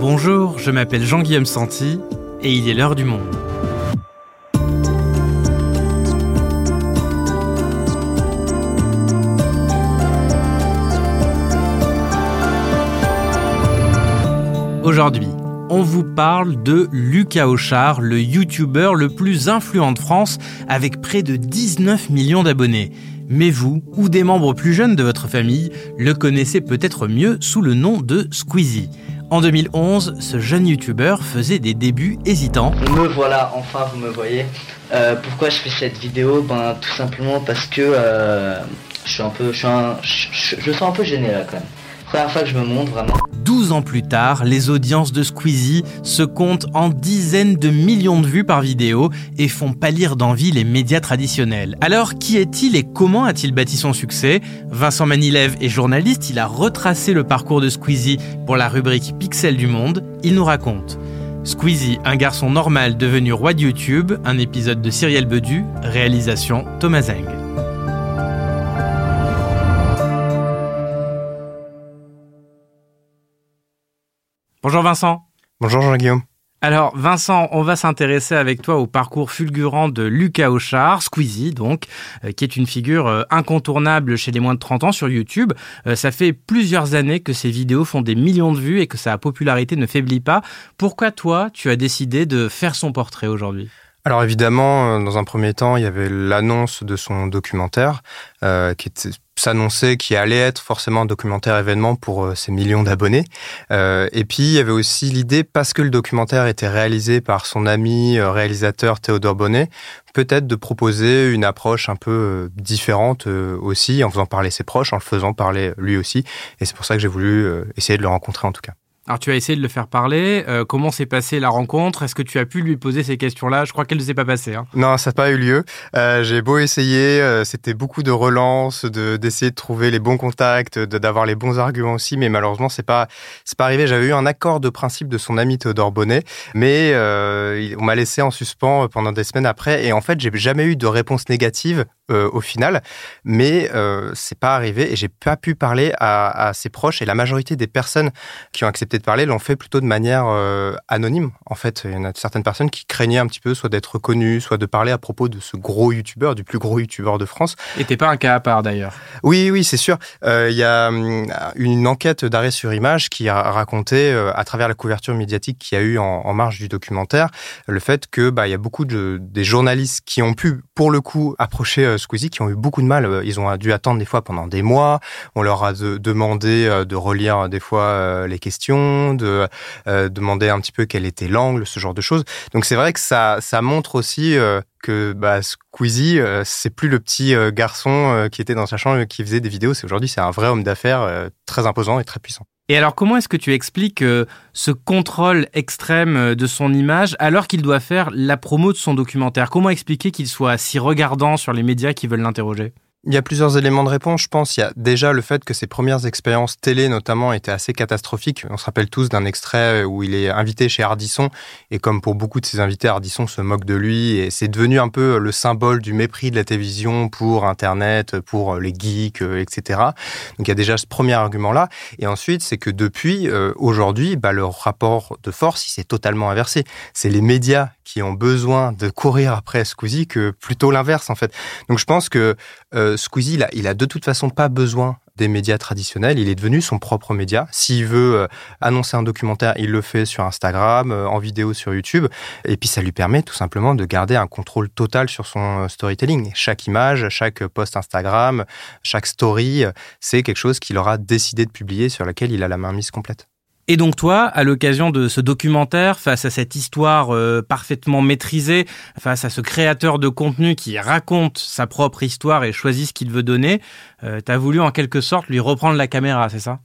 Bonjour, je m'appelle Jean-Guillaume Santi et il est l'heure du monde. Aujourd'hui, on vous parle de Lucas Auchard, le youtubeur le plus influent de France avec près de 19 millions d'abonnés. Mais vous, ou des membres plus jeunes de votre famille, le connaissez peut-être mieux sous le nom de Squeezie. En 2011, ce jeune youtubeur faisait des débuts hésitants. Me voilà, enfin vous me voyez. Euh, pourquoi je fais cette vidéo? Ben tout simplement parce que euh, je suis un peu, je, suis un, je, je, sens un peu gêné là quand même. Première fois que je me montre vraiment. 12 ans plus tard, les audiences de Squeezie se comptent en dizaines de millions de vues par vidéo et font pâlir d'envie les médias traditionnels. Alors, qui est-il et comment a-t-il bâti son succès? Vincent Manilev est journaliste, il a retracé le parcours de Squeezie pour la rubrique Pixel du Monde. Il nous raconte. Squeezie, un garçon normal devenu roi de YouTube, un épisode de Cyrielle Bedu, réalisation Thomas Zeng. Bonjour Vincent. Bonjour Jean-Guillaume. Alors Vincent, on va s'intéresser avec toi au parcours fulgurant de Lucas Auchard, Squeezie donc, euh, qui est une figure euh, incontournable chez les moins de 30 ans sur YouTube. Euh, ça fait plusieurs années que ses vidéos font des millions de vues et que sa popularité ne faiblit pas. Pourquoi toi, tu as décidé de faire son portrait aujourd'hui? Alors évidemment, dans un premier temps, il y avait l'annonce de son documentaire euh, qui s'annonçait qu'il allait être forcément un documentaire événement pour euh, ses millions d'abonnés. Euh, et puis il y avait aussi l'idée, parce que le documentaire était réalisé par son ami réalisateur Théodore Bonnet, peut-être de proposer une approche un peu différente aussi, en faisant parler ses proches, en le faisant parler lui aussi. Et c'est pour ça que j'ai voulu essayer de le rencontrer en tout cas. Alors tu as essayé de le faire parler. Euh, comment s'est passée la rencontre? Est-ce que tu as pu lui poser ces questions-là? Je crois qu'elle ne s'est pas passée. Hein. Non, ça n'a pas eu lieu. Euh, j'ai beau essayer, euh, c'était beaucoup de relances, de d'essayer de trouver les bons contacts, d'avoir les bons arguments aussi, mais malheureusement c'est pas c'est pas arrivé. J'avais eu un accord de principe de son ami Théodore Bonnet, mais on m'a laissé en suspens pendant des semaines après, et en fait j'ai jamais eu de réponse négative au final, mais c'est pas arrivé et j'ai pas pu parler à, à ses proches et la majorité des personnes qui ont accepté de parler l'ont fait plutôt de manière euh, anonyme. En fait, il y en a certaines personnes qui craignaient un petit peu soit d'être reconnues, soit de parler à propos de ce gros youtubeur, du plus gros youtubeur de France. Et t'es pas un cas à part d'ailleurs. Oui, oui, c'est sûr. Euh, il y a hum, une enquête d'arrêt sur image qui a raconté, euh, à travers la couverture médiatique qu'il y a eu en, en, marge du documentaire, le fait que bah il y a beaucoup de des journalistes qui ont pu, pour le coup, approcher Squeezie, qui ont eu beaucoup de mal. Ils ont dû attendre des fois pendant des mois. On leur a demandé de relire des fois les questions de euh, demander un petit peu quel était l'angle, ce genre de choses. Donc c'est vrai que ça, ça montre aussi euh, que bah, Squeezie, euh, c'est plus le petit garçon qui était dans sa chambre qui faisait des vidéos. C'est aujourd'hui, c'est un vrai homme d'affaires très imposant et très puissant. Et alors, comment est-ce que tu expliques ce contrôle extrême de son image alors qu'il doit faire la promo de son documentaire? Comment expliquer qu'il soit si regardant sur les médias qui veulent l'interroger? Il y a plusieurs éléments de réponse, je pense. Il y a déjà le fait que ses premières expériences télé, notamment, étaient assez catastrophiques. On se rappelle tous d'un extrait où il est invité chez Ardisson, et comme pour beaucoup de ses invités, Ardisson se moque de lui, et c'est devenu un peu le symbole du mépris de la télévision pour Internet, pour les geeks, etc. Donc il y a déjà ce premier argument-là. Et ensuite, c'est que depuis, euh, aujourd'hui, bah, le rapport de force, il s'est totalement inversé. C'est les médias qui ont besoin de courir après Squeezie que plutôt l'inverse, en fait. Donc je pense que... Euh, Squeezie, il a, de toute façon pas besoin des médias traditionnels. Il est devenu son propre média. S'il veut euh, annoncer un documentaire, il le fait sur Instagram, euh, en vidéo sur YouTube. Et puis ça lui permet tout simplement de garder un contrôle total sur son euh, storytelling. Chaque image, chaque post Instagram, chaque story, c'est quelque chose qu'il aura décidé de publier sur laquelle il a la main mise complète. Et donc toi, à l'occasion de ce documentaire, face à cette histoire euh, parfaitement maîtrisée, face à ce créateur de contenu qui raconte sa propre histoire et choisit ce qu'il veut donner, euh, tu voulu en quelque sorte lui reprendre la caméra, c'est ça?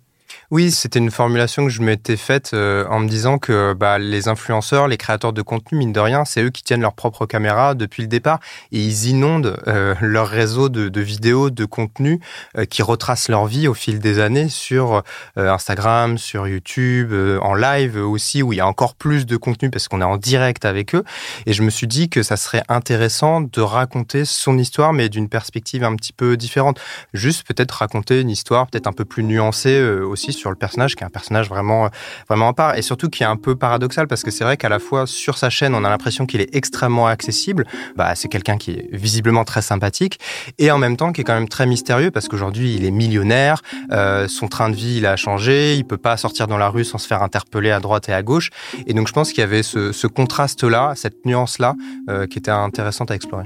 Oui, c'était une formulation que je m'étais faite euh, en me disant que bah, les influenceurs, les créateurs de contenu, mine de rien, c'est eux qui tiennent leur propre caméra depuis le départ et ils inondent euh, leur réseau de, vidéos, de contenu euh, qui retracent leur vie au fil des années sur Instagram, sur YouTube, en live aussi, où il y a encore plus de contenu parce qu'on est en direct avec eux. Et je me suis dit que ça serait intéressant de raconter son histoire, mais d'une perspective un petit peu différente. Juste peut-être raconter une histoire peut-être un peu plus nuancée aussi sur le personnage, qui est un personnage vraiment, vraiment à part, et surtout qui est un peu paradoxal, parce que c'est vrai qu'à la fois sur sa chaîne, on a l'impression qu'il est extrêmement accessible. Bah, c'est quelqu'un qui est visiblement très sympathique, et en même temps qui est quand même très mystérieux, parce qu'aujourd'hui, il est millionnaire, euh, son train de vie, il a changé, il peut pas sortir dans la rue sans se faire interpeller à droite et à gauche, et donc je pense qu'il y avait ce, ce contraste-là, cette nuance-là, euh, qui était intéressante à explorer.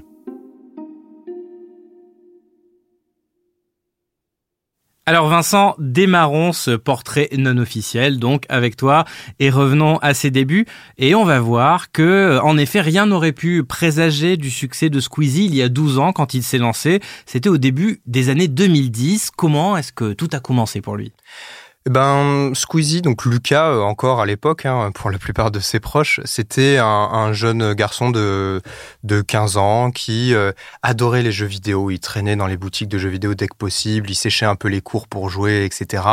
Alors Vincent, démarrons ce portrait non officiel donc avec toi et revenons à ses débuts et on va voir que en effet rien n'aurait pu présager du succès de Squeezie il y a 12 ans quand il s'est lancé. C'était au début des années 2010. Comment est-ce que tout a commencé pour lui? Eh ben, Squeezie, donc Lucas, euh, encore à l'époque, hein, pour la plupart de ses proches, c'était un, jeune garçon de, de 15 ans qui euh, adorait les jeux vidéo. Il traînait dans les boutiques de jeux vidéo dès que possible, il séchait un peu les cours pour jouer, etc.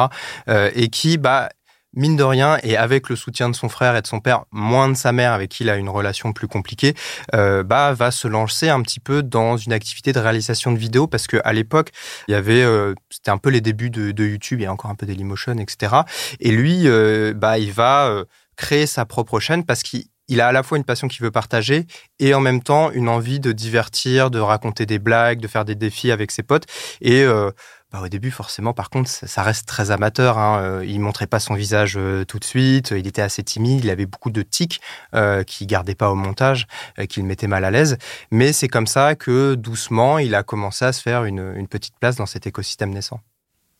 Euh, et qui, bah, mine de rien, et avec le soutien de son frère et de son père, moins de sa mère, avec qui il a une relation plus compliquée, euh, bah, va se lancer un petit peu dans une activité de réalisation de vidéos, parce qu'à l'époque, il y avait, euh, c'était un peu les débuts de, YouTube, il y a encore un peu Dailymotion, etc. Et lui, euh, bah, il va euh, créer sa propre chaîne parce qu'il il a à la fois une passion qu'il veut partager et en même temps une envie de divertir, de raconter des blagues, de faire des défis avec ses potes. Et euh, bah, au début, forcément, par contre, ça reste très amateur. Hein. Euh, il montrait pas son visage euh, tout de suite. Il était assez timide. Il avait beaucoup de tics euh, qu'il gardait pas au montage, euh, qui le mettait mal à l'aise. Mais c'est comme ça que doucement, il a commencé à se faire une, une petite place dans cet écosystème naissant.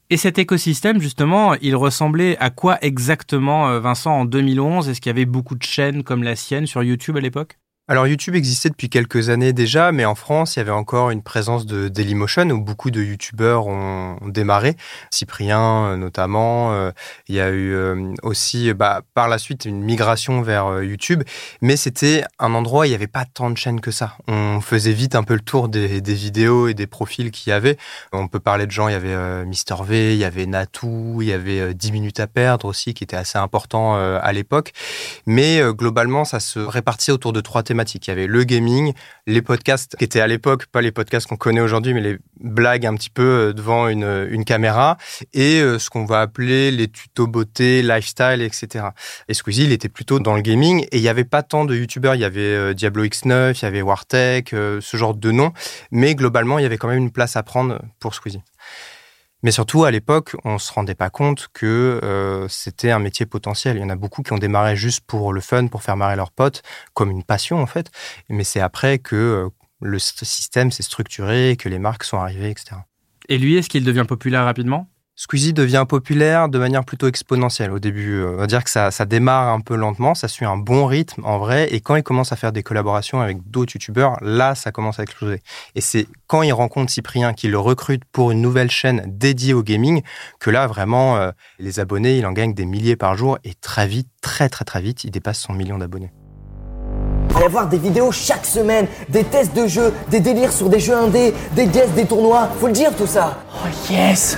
Et cet écosystème, justement, il ressemblait à quoi exactement, Vincent, en 2011 Est-ce qu'il y avait beaucoup de chaînes comme la sienne sur YouTube à l'époque? Alors YouTube existait depuis quelques années déjà, mais en France, il y avait encore une présence de Dailymotion où beaucoup de YouTubeurs ont, démarré. Cyprien euh, notamment. Euh, il y a eu euh, aussi bah, par la suite une migration vers YouTube, mais c'était un endroit où il n'y avait pas tant de chaînes que ça. On faisait vite un peu le tour des, vidéos et des profils qu'il y avait. On peut parler de gens, il y avait Mister V, il y avait Natou, il y avait 10 minutes à perdre aussi, qui était assez important à l'époque. Mais globalement, ça se répartit autour de trois thématiques il y avait le gaming, les podcasts qui étaient à l'époque, pas les podcasts qu'on connaît aujourd'hui, mais les blagues un petit peu euh, devant une, une caméra, et euh, ce qu'on va appeler les tutos beauté, lifestyle, etc. Et Squeezie, il était plutôt dans le gaming, et il n'y avait pas tant de youtubeurs. Il y avait euh, Diablo X9, il y avait Wartech, ce genre de noms, mais globalement, il y avait quand même une place à prendre pour Squeezie. Mais surtout, à l'époque, on ne se rendait pas compte que euh, c'était un métier potentiel. Il y en a beaucoup qui ont démarré juste pour le fun, pour faire marrer leurs potes, comme une passion en fait. Mais c'est après que euh, le système s'est structuré, que les marques sont arrivées, etc. Et lui, est-ce qu'il devient populaire rapidement? Squeezie devient populaire de manière plutôt exponentielle au début. Euh, on va dire que ça, ça démarre un peu lentement, ça suit un bon rythme en vrai, et quand il commence à faire des collaborations avec d'autres youtubeurs, là, ça commence à exploser. Et c'est quand il rencontre Cyprien, qu'il le recrute pour une nouvelle chaîne dédiée au gaming, que là, vraiment, euh, les abonnés, il en gagne des milliers par jour, et très vite, très très très vite, il dépasse son million d'abonnés. Il va y avoir des vidéos chaque semaine, des tests de jeux, des délires sur des jeux indés, des guests, des tournois, faut le dire tout ça. Oh yes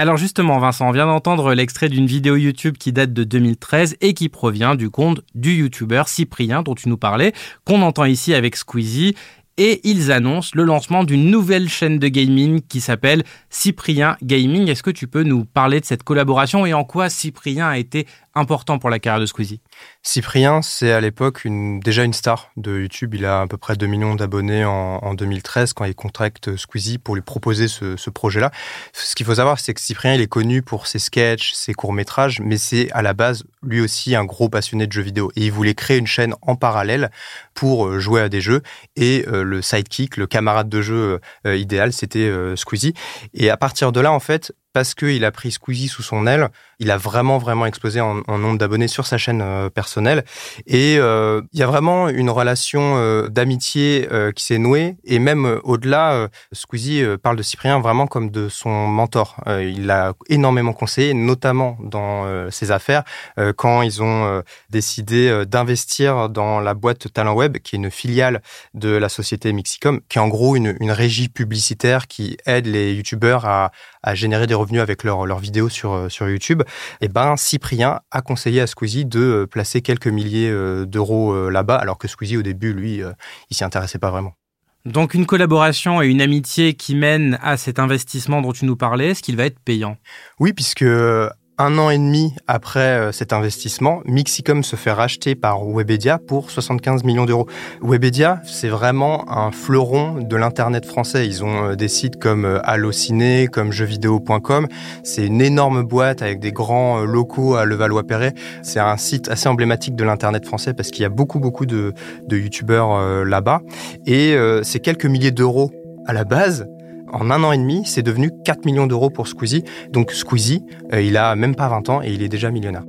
alors justement, Vincent, on vient d'entendre l'extrait d'une vidéo YouTube qui date de 2013 et qui provient du compte du YouTuber Cyprien dont tu nous parlais, qu'on entend ici avec Squeezie. Et ils annoncent le lancement d'une nouvelle chaîne de gaming qui s'appelle Cyprien Gaming. Est-ce que tu peux nous parler de cette collaboration et en quoi Cyprien a été important pour la carrière de Squeezie Cyprien, c'est à l'époque déjà une star de YouTube. Il a à peu près 2 millions d'abonnés en, en, 2013 quand il contacte Squeezie pour lui proposer ce, projet-là. Ce qu'il faut savoir, c'est que Cyprien, il est connu pour ses sketchs, ses courts-métrages, mais c'est à la base lui aussi un gros passionné de jeux vidéo. Et il voulait créer une chaîne en parallèle pour euh, jouer à des jeux. Et euh, le sidekick, le camarade de jeu euh, idéal, c'était Squeezie. Et à partir de là, en fait, parce qu'il a pris Squeezie sous son aile, il a vraiment, vraiment explosé en, en nombre d'abonnés sur sa chaîne euh, personnelle. Et euh, il y a vraiment une relation euh, d'amitié qui s'est nouée. Et même au-delà, Squeezie parle de Cyprien vraiment comme de son mentor. il l'a énormément conseillé, notamment dans ses affaires, quand ils ont décidé d'investir dans la boîte Talent Web, qui est une filiale de la société Mixicom, qui est en gros une, une régie publicitaire qui aide les youtubeurs à, à générer des revenus avec leurs leur vidéos sur, sur YouTube eh ben Cyprien a conseillé à Squeezie de euh, placer quelques milliers euh, d'euros euh, là-bas, alors que Squeezie au début, lui, il s'y intéressait pas vraiment. Donc une collaboration et une amitié qui mènent à cet investissement dont tu nous parlais, est-ce qu'il va être payant? Oui, puisque un an et demi après euh, cet investissement, Mixicom se fait racheter par Webedia pour 75 millions d'euros. Webedia, c'est vraiment un fleuron de l'Internet français. Ils ont euh, des sites comme euh, Allociné, comme jeuxvideo.com. C'est une énorme boîte avec des grands locaux à Levallois-Perret. C'est un site assez emblématique de l'Internet français parce qu'il y a beaucoup, beaucoup de, de youtubeurs là-bas. Et c'est quelques milliers d'euros à la base, en un an et demi, c'est devenu 4 millions d'euros pour Squeezie. Donc Squeezie, euh, il a même pas 20 ans et il est déjà millionnaire.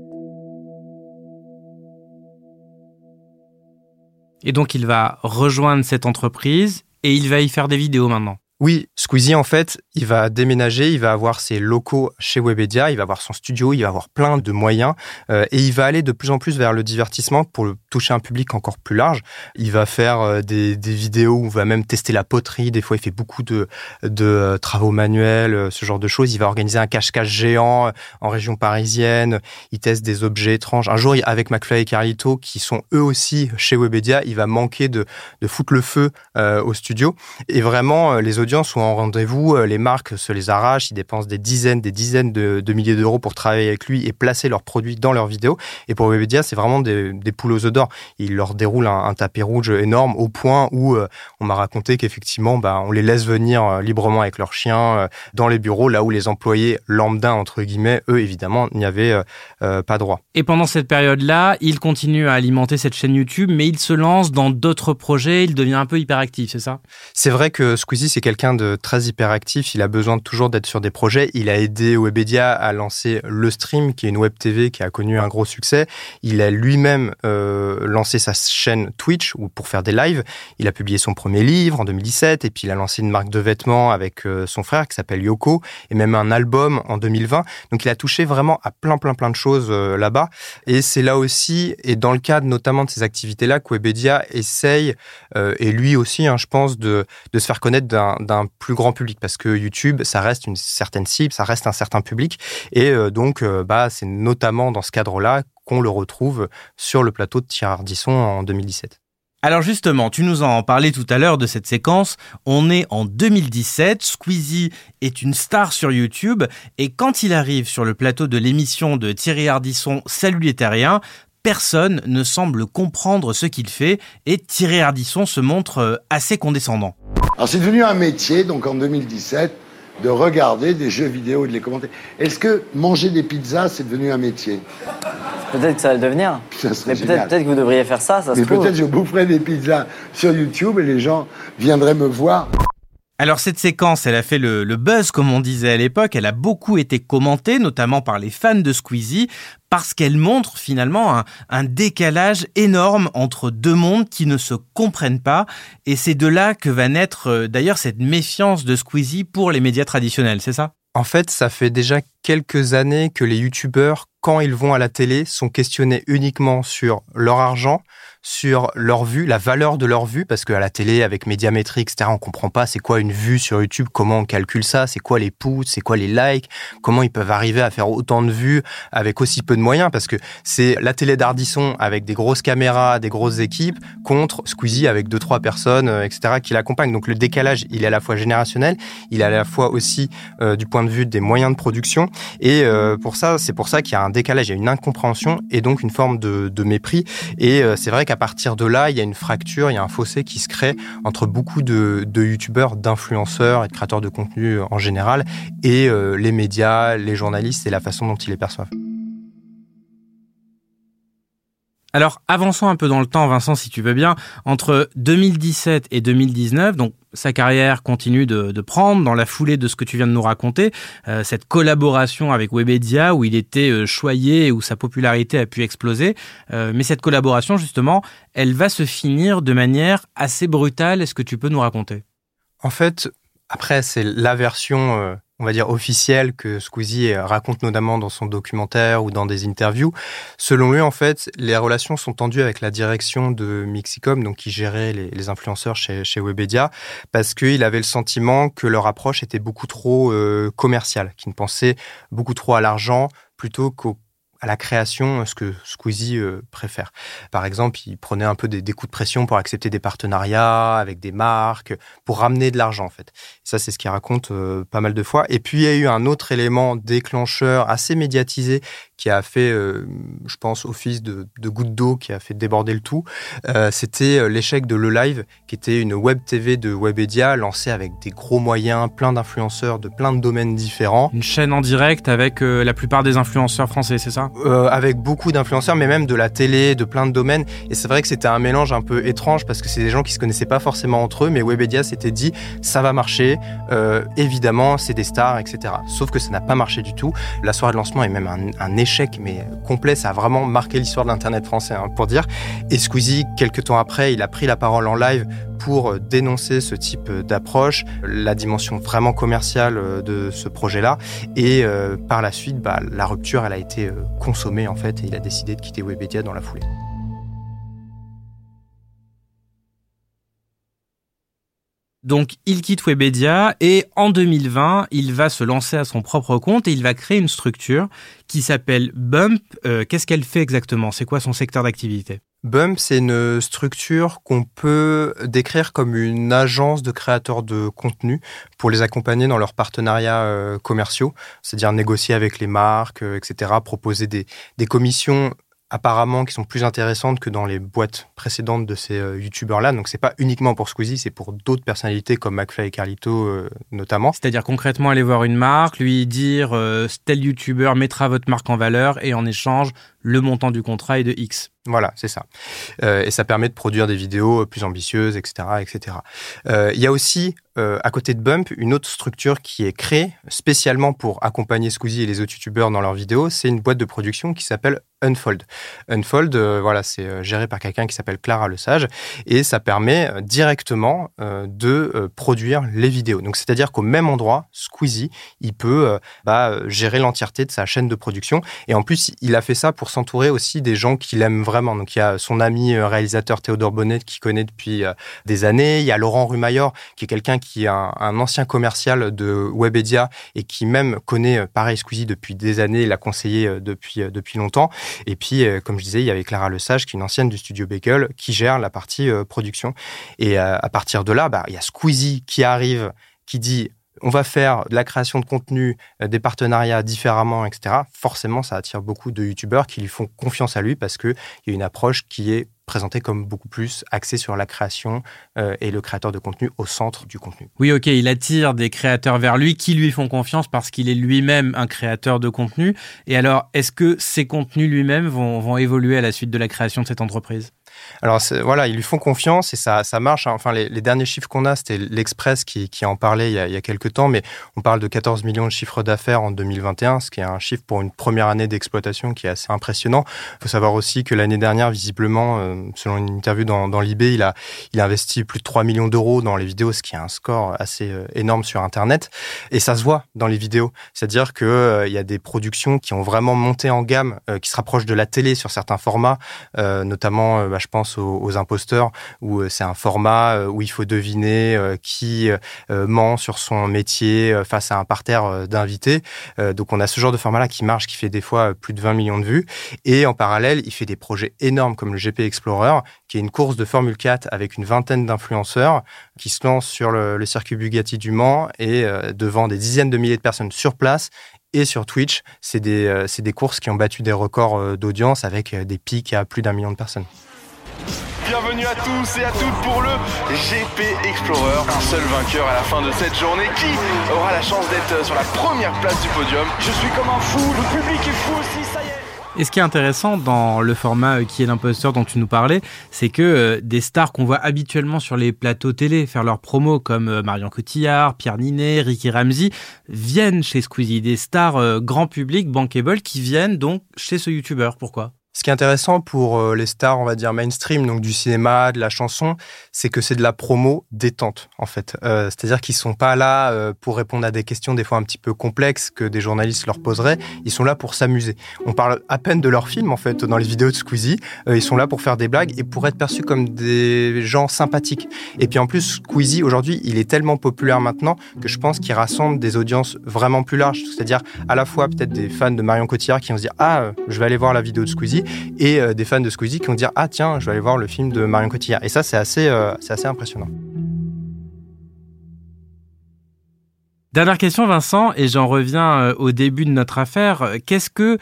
Et donc il va rejoindre cette entreprise et il va y faire des vidéos maintenant. Oui, Squeezie, en fait, il va déménager, il va avoir ses locaux chez Webedia, il va avoir son studio, il va avoir plein de moyens euh, et il va aller de plus en plus vers le divertissement pour toucher un public encore plus large. Il va faire euh, des, vidéos où il va même tester la poterie. Des fois, il fait beaucoup de, de euh, travaux manuels, ce genre de choses. Il va organiser un cache-cache géant en région parisienne. Il teste des objets étranges. Un jour, avec McFly et Carlito, qui sont eux aussi chez Webedia, il va manquer de, de foutre le feu au studio. Et vraiment, les audiences sont en rendez-vous, euh, les marques se les arrachent, ils dépensent des dizaines, des dizaines de, milliers d'euros pour travailler avec lui et placer leurs produits dans leurs vidéos. Et pour Webedia, c'est vraiment des, poules aux œufs d'or. Il leur déroule un, tapis rouge énorme au point où euh, on m'a raconté qu'effectivement, bah, on les laisse venir euh, librement avec leurs chiens dans les bureaux, là où les employés lambda entre guillemets, eux évidemment, n'y avaient pas droit. Et pendant cette période-là, il continue à alimenter cette chaîne YouTube, mais il se lance dans d'autres projets. Il devient un peu hyperactif, c'est ça? C'est vrai que Squeezie, c'est quelqu'un de très hyperactif. Il a besoin toujours d'être sur des projets. Il a aidé Webedia à lancer Le Stream, qui est une web TV qui a connu un gros succès. Il a lui-même euh, lancé sa chaîne Twitch pour faire des lives. Il a publié son premier livre en 2017 et puis il a lancé une marque de vêtements avec euh, son frère qui s'appelle Yoko et même un album en 2020. Donc il a touché vraiment à plein plein plein de choses euh, là-bas. Et c'est là aussi et dans le cadre notamment de ces activités-là que Webedia essaye et lui aussi, hein, je pense, de, de se faire connaître d'un d'un plus grand public parce que YouTube, ça reste une certaine cible, ça reste un certain public. Et euh, donc, euh, bah, c'est notamment dans ce cadre-là qu'on le retrouve sur le plateau de Thierry Ardisson en 2017. Alors justement, tu nous en parlais tout à l'heure de cette séquence. On est en 2017, Squeezie est une star sur YouTube et quand il arrive sur le plateau de l'émission de Thierry Ardisson Salut les terriens, personne ne semble comprendre ce qu'il fait et Thierry Ardisson se montre euh, assez condescendant. Alors c'est devenu un métier, donc en 2017, de regarder des jeux vidéo et de les commenter. Est-ce que manger des pizzas, c'est devenu un métier? Peut-être que ça va le devenir. Mais peut-être que vous devriez faire ça, ça Mais peut-être je boufferais des pizzas sur YouTube et les gens viendraient me voir. Alors cette séquence, elle a fait le, buzz comme on disait à l'époque, elle a beaucoup été commentée, notamment par les fans de Squeezie, parce qu'elle montre finalement un, décalage énorme entre deux mondes qui ne se comprennent pas, et c'est de là que va naître euh, d'ailleurs cette méfiance de Squeezie pour les médias traditionnels, c'est ça? En fait, ça fait déjà quelques années que les youtubeurs, quand ils vont à la télé, sont questionnés uniquement sur leur argent, sur leur vue, la valeur de leur vue, parce qu'à la télé, avec médiamétrie, etc., on comprend pas c'est quoi une vue sur YouTube, comment on calcule ça, c'est quoi les pouces, c'est quoi les likes, comment ils peuvent arriver à faire autant de vues avec aussi peu de moyens, parce que c'est la télé d'Ardisson avec des grosses caméras, des grosses équipes, contre Squeezie avec deux, trois personnes, euh, etc., qui l'accompagnent. Donc le décalage, il est à la fois générationnel, il est à la fois aussi euh, du point de vue des moyens de production, et euh, pour ça, c'est pour ça qu'il y a un décalage, il y a une incompréhension et donc une forme de, mépris, et c'est vrai qu'à partir de là, il y a une fracture, il y a un fossé qui se crée entre beaucoup de, youtubeurs, d'influenceurs et de créateurs de contenu en général et euh, les médias, les journalistes et la façon dont ils les perçoivent. Alors, avançons un peu dans le temps, Vincent, si tu veux bien. Entre 2017 et 2019, donc sa carrière continue de, prendre dans la foulée de ce que tu viens de nous raconter, euh, cette collaboration avec Webedia où il était euh, choyé et où sa popularité a pu exploser. Euh, mais cette collaboration, justement, elle va se finir de manière assez brutale. Est-ce que tu peux nous raconter? En fait, après, c'est la version on va dire officielle que Squeezie raconte notamment dans son documentaire ou dans des interviews. Selon lui, en fait, les relations sont tendues avec la direction de Mixicom, donc qui gérait les, influenceurs chez, chez Webedia, parce qu'il avait le sentiment que leur approche était beaucoup trop euh, commerciale, qu'ils ne pensaient beaucoup trop à l'argent plutôt qu'au à la création ce que Squeezie préfère. Par exemple, il prenait un peu des, coups de pression pour accepter des partenariats avec des marques, pour ramener de l'argent en fait. ça, c'est ce qu'il raconte pas mal de fois. Et puis, il y a eu un autre élément déclencheur assez médiatisé qui a fait, je pense, office de, de goutte d'eau, qui a fait déborder le tout. C'était l'échec de Le Live, qui était une web TV de Webedia lancée avec des gros moyens, plein d'influenceurs de plein de domaines différents. Une chaîne en direct avec euh, la plupart des influenceurs français, c'est ça? Euh, Avec beaucoup d'influenceurs, mais même de la télé, de plein de domaines. Et c'est vrai que c'était un mélange un peu étrange parce que c'est des gens qui se connaissaient pas forcément entre eux, mais Webedia s'était dit ça va marcher, euh, évidemment, c'est des stars, etc. Sauf que ça n'a pas marché du tout. La soirée de lancement est même un, échec, mais complet. Ça a vraiment marqué l'histoire de l'internet français, hein, pour dire. Et Squeezie, quelques temps après, il a pris la parole en live pour dénoncer ce type d'approche, la dimension vraiment commerciale euh, de ce projet-là. Et euh, par la suite, bah, la rupture, elle a été euh, consommée en fait, et il a décidé de quitter Webedia dans la foulée. Donc il quitte Webedia et en 2020, il va se lancer à son propre compte et il va créer une structure qui s'appelle Bump. Qu'est-ce qu'elle fait exactement? C'est quoi son secteur d'activité? Bump, c'est une structure qu'on peut décrire comme une agence de créateurs de contenu pour les accompagner dans leurs partenariats euh, commerciaux, c'est-à-dire négocier avec les marques, euh, etc., proposer des, des commissions apparemment qui sont plus intéressantes que dans les boîtes précédentes de ces euh, youtubeurs-là. Donc c'est pas uniquement pour Squeezie, c'est pour d'autres personnalités comme McFly et Carlito euh, notamment. C'est-à-dire concrètement aller voir une marque, lui dire euh, tel youtubeur mettra votre marque en valeur et en échange le montant du contrat est de X. Voilà, c'est ça. et ça permet de produire des vidéos plus ambitieuses, etc., etc. Il y a aussi à côté de Bump une autre structure qui est créée spécialement pour accompagner Squeezie et les autres youtubeurs dans leurs vidéos. C'est une boîte de production qui s'appelle Unfold. Unfold, euh, voilà, c'est euh, géré par quelqu'un qui s'appelle Clara Lesage et ça permet euh, directement de produire les vidéos. Donc, c'est-à-dire qu'au même endroit, Squeezie, il peut bah, gérer l'entièreté de sa chaîne de production et en plus, il a fait ça pour s'entourer aussi des gens qu'il aime vraiment. Donc, il y a son ami réalisateur Théodore Bonnet qui connaît depuis des années. Il y a Laurent Rumaillor qui est quelqu'un qui est un, un, ancien commercial de Webedia et qui même connaît pareil Squeezie depuis des années. L'a conseillé depuis depuis longtemps. Et puis, euh, comme je disais, il y avait Clara Lesage, qui est une ancienne du studio Bagel, qui gère la partie euh, production. Et euh, à partir de là, bah, il y a Squeezie qui arrive, qui dit on va faire de la création de contenu, des partenariats différemment, etc. Forcément, ça attire beaucoup de youtubeurs qui lui font confiance à lui parce qu'il y a une approche qui est présenté comme beaucoup plus axé sur la création euh, et le créateur de contenu au centre du contenu. Oui, ok, il attire des créateurs vers lui qui lui font confiance parce qu'il est lui-même un créateur de contenu. Et alors, est-ce que ces contenus lui-même vont évoluer à la suite de la création de cette entreprise? Alors voilà, ils lui font confiance et ça, ça marche. Hein. Enfin, les, derniers chiffres qu'on a, c'était l'Express qui, qui, en parlait il y, a, il y a quelques temps, mais on parle de 14 millions de chiffres d'affaires en 2021, ce qui est un chiffre pour une première année d'exploitation qui est assez impressionnant. Il faut savoir aussi que l'année dernière, visiblement, euh, selon une interview dans, dans l'IB, il a, il a investi plus de 3 millions d'euros dans les vidéos, ce qui est un score assez euh, énorme sur Internet. Et ça se voit dans les vidéos. C'est-à-dire qu'il euh, y a des productions qui ont vraiment monté en gamme, qui se rapprochent de la télé sur certains formats, notamment, bah, je pense aux, imposteurs, où euh, c'est un format euh, où il faut deviner euh, qui ment sur son métier face à un parterre d'invités. donc on a ce genre de format-là qui marche, qui fait des fois plus de 20 millions de vues. Et en parallèle, il fait des projets énormes comme le GP Explorer, qui est une course de Formule 4 avec une vingtaine d'influenceurs qui se lancent sur le, circuit Bugatti du Mans et devant des dizaines de milliers de personnes sur place et sur Twitch, c'est des courses qui ont battu des records d'audience avec des pics à plus d'un million de personnes. Bienvenue à tous et à toutes pour le GP Explorer. Un seul vainqueur à la fin de cette journée. Qui aura la chance d'être sur la première place du podium Je suis comme un fou, le public est fou aussi, ça y est. Et ce qui est intéressant dans le format qui est l'imposteur dont tu nous parlais, c'est que euh, des stars qu'on voit habituellement sur les plateaux télé faire leurs promos comme euh, Marion Cotillard, Pierre Ninet, Ricky Ramsey viennent chez Squeezie, des stars euh, grand public, bankable qui viennent donc chez ce youtubeur. Pourquoi? Ce qui est intéressant pour euh, les stars, on va dire mainstream, donc du cinéma, de la chanson, c'est que c'est de la promo détente, en fait. Euh, c'est-à-dire qu'ils sont pas là euh, pour répondre à des questions des fois un petit peu complexes que des journalistes leur poseraient. Ils sont là pour s'amuser. On parle à peine de leur film, en fait, dans les vidéos de Squeezie. ils sont là pour faire des blagues et pour être perçus comme des gens sympathiques. Et puis en plus, Squeezie, aujourd'hui, il est tellement populaire maintenant que je pense qu'il rassemble des audiences vraiment plus larges. C'est-à-dire à la fois peut-être des fans de Marion Cotillard qui vont se dire Ah, je vais aller voir la vidéo de Squeezie et euh, des fans de Squeezie qui vont dire Ah, tiens, je vais aller voir le film de Marion Cotillard. Et ça, c'est assez, euh, c'est assez impressionnant. Dernière question, Vincent, et j'en reviens euh, au début de notre affaire. Qu'est-ce que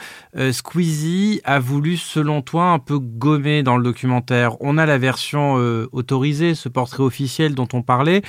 Squeezie a voulu, selon toi, un peu gommer dans le documentaire? On a la version autorisée, ce portrait officiel dont on parlait.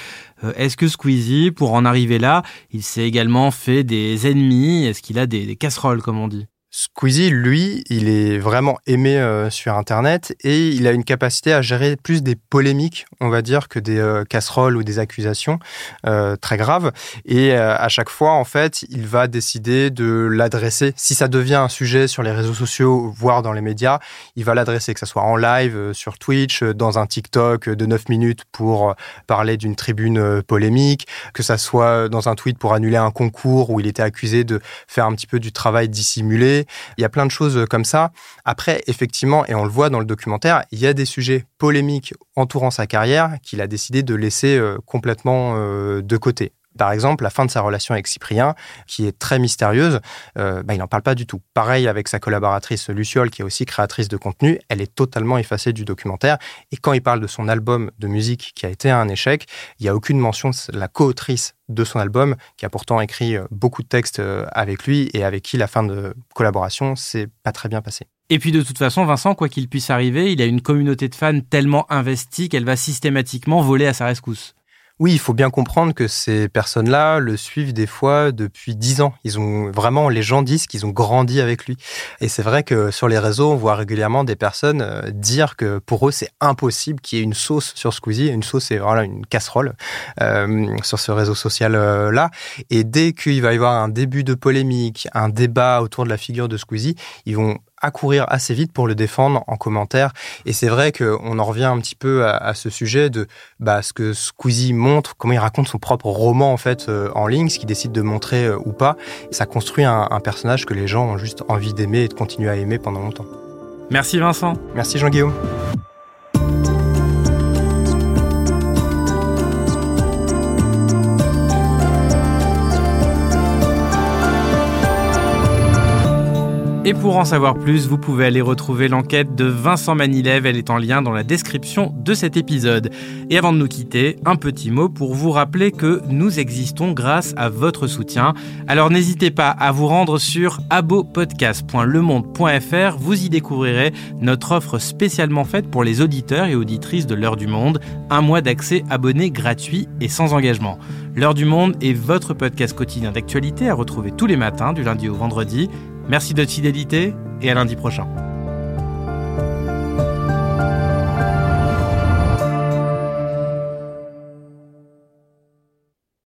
Est-ce que Squeezie, pour en arriver là, il s'est également fait des ennemis? Est-ce qu'il a des casseroles, comme on dit? Squeezie, lui, il est vraiment aimé euh, sur Internet et il a une capacité à gérer plus des polémiques, on va dire, que des euh, casseroles ou des accusations euh, très graves. Et à chaque fois, en fait, il va décider de l'adresser. Si ça devient un sujet sur les réseaux sociaux, voire dans les médias, il va l'adresser, que ce soit en live, sur Twitch, dans un TikTok de 9 minutes pour parler d'une tribune polémique, que ça soit dans un tweet pour annuler un concours où il était accusé de faire un petit peu du travail dissimulé il y a plein de choses comme ça. Après, effectivement, et on le voit dans le documentaire, il y a des sujets polémiques entourant sa carrière qu'il a décidé de laisser euh, complètement euh, de côté. Par exemple, la fin de sa relation avec Cyprien, qui est très mystérieuse, euh, bah, il n'en parle pas du tout. Pareil avec sa collaboratrice Luciole, qui est aussi créatrice de contenu, elle est totalement effacée du documentaire. Et quand il parle de son album de musique qui a été un échec, il n'y a aucune mention de la co-autrice de son album, qui a pourtant écrit euh, beaucoup de textes euh, avec lui et avec qui la fin de collaboration s'est pas très bien passée. Et puis de toute façon, Vincent, quoi qu'il puisse arriver, il a une communauté de fans tellement investie qu'elle va systématiquement voler à sa rescousse. Oui, il faut bien comprendre que ces personnes-là le suivent des fois depuis dix ans. Ils ont vraiment, les gens disent qu'ils ont grandi avec lui. Et c'est vrai que sur les réseaux, on voit régulièrement des personnes euh, dire que pour eux, c'est impossible qu'il y ait une sauce sur Squeezie. Une sauce, c'est voilà une casserole euh, sur ce réseau social-là. Et dès qu'il va y avoir un début de polémique, un débat autour de la figure de Squeezie, ils vont accourir assez vite pour le défendre en commentaire. Et c'est vrai qu'on en revient un petit peu à, ce sujet de bah, ce que Squeezie montre, comment il raconte son propre roman en fait euh, en ligne, ce qu'il décide de montrer euh, ou pas. ça construit un, un personnage que les gens ont juste envie d'aimer et de continuer à aimer pendant longtemps. Merci Vincent. Merci Jean-Guillaume. Et pour en savoir plus, vous pouvez aller retrouver l'enquête de Vincent Manilev, elle est en lien dans la description de cet épisode. Et avant de nous quitter, un petit mot pour vous rappeler que nous existons grâce à votre soutien. Alors n'hésitez pas à vous rendre sur abopodcast.lemonde.fr, vous y découvrirez notre offre spécialement faite pour les auditeurs et auditrices de l'heure du monde, un mois d'accès abonné gratuit et sans engagement. L'heure du monde est votre podcast quotidien d'actualité à retrouver tous les matins du lundi au vendredi. Merci de votre fidélité et à lundi prochain.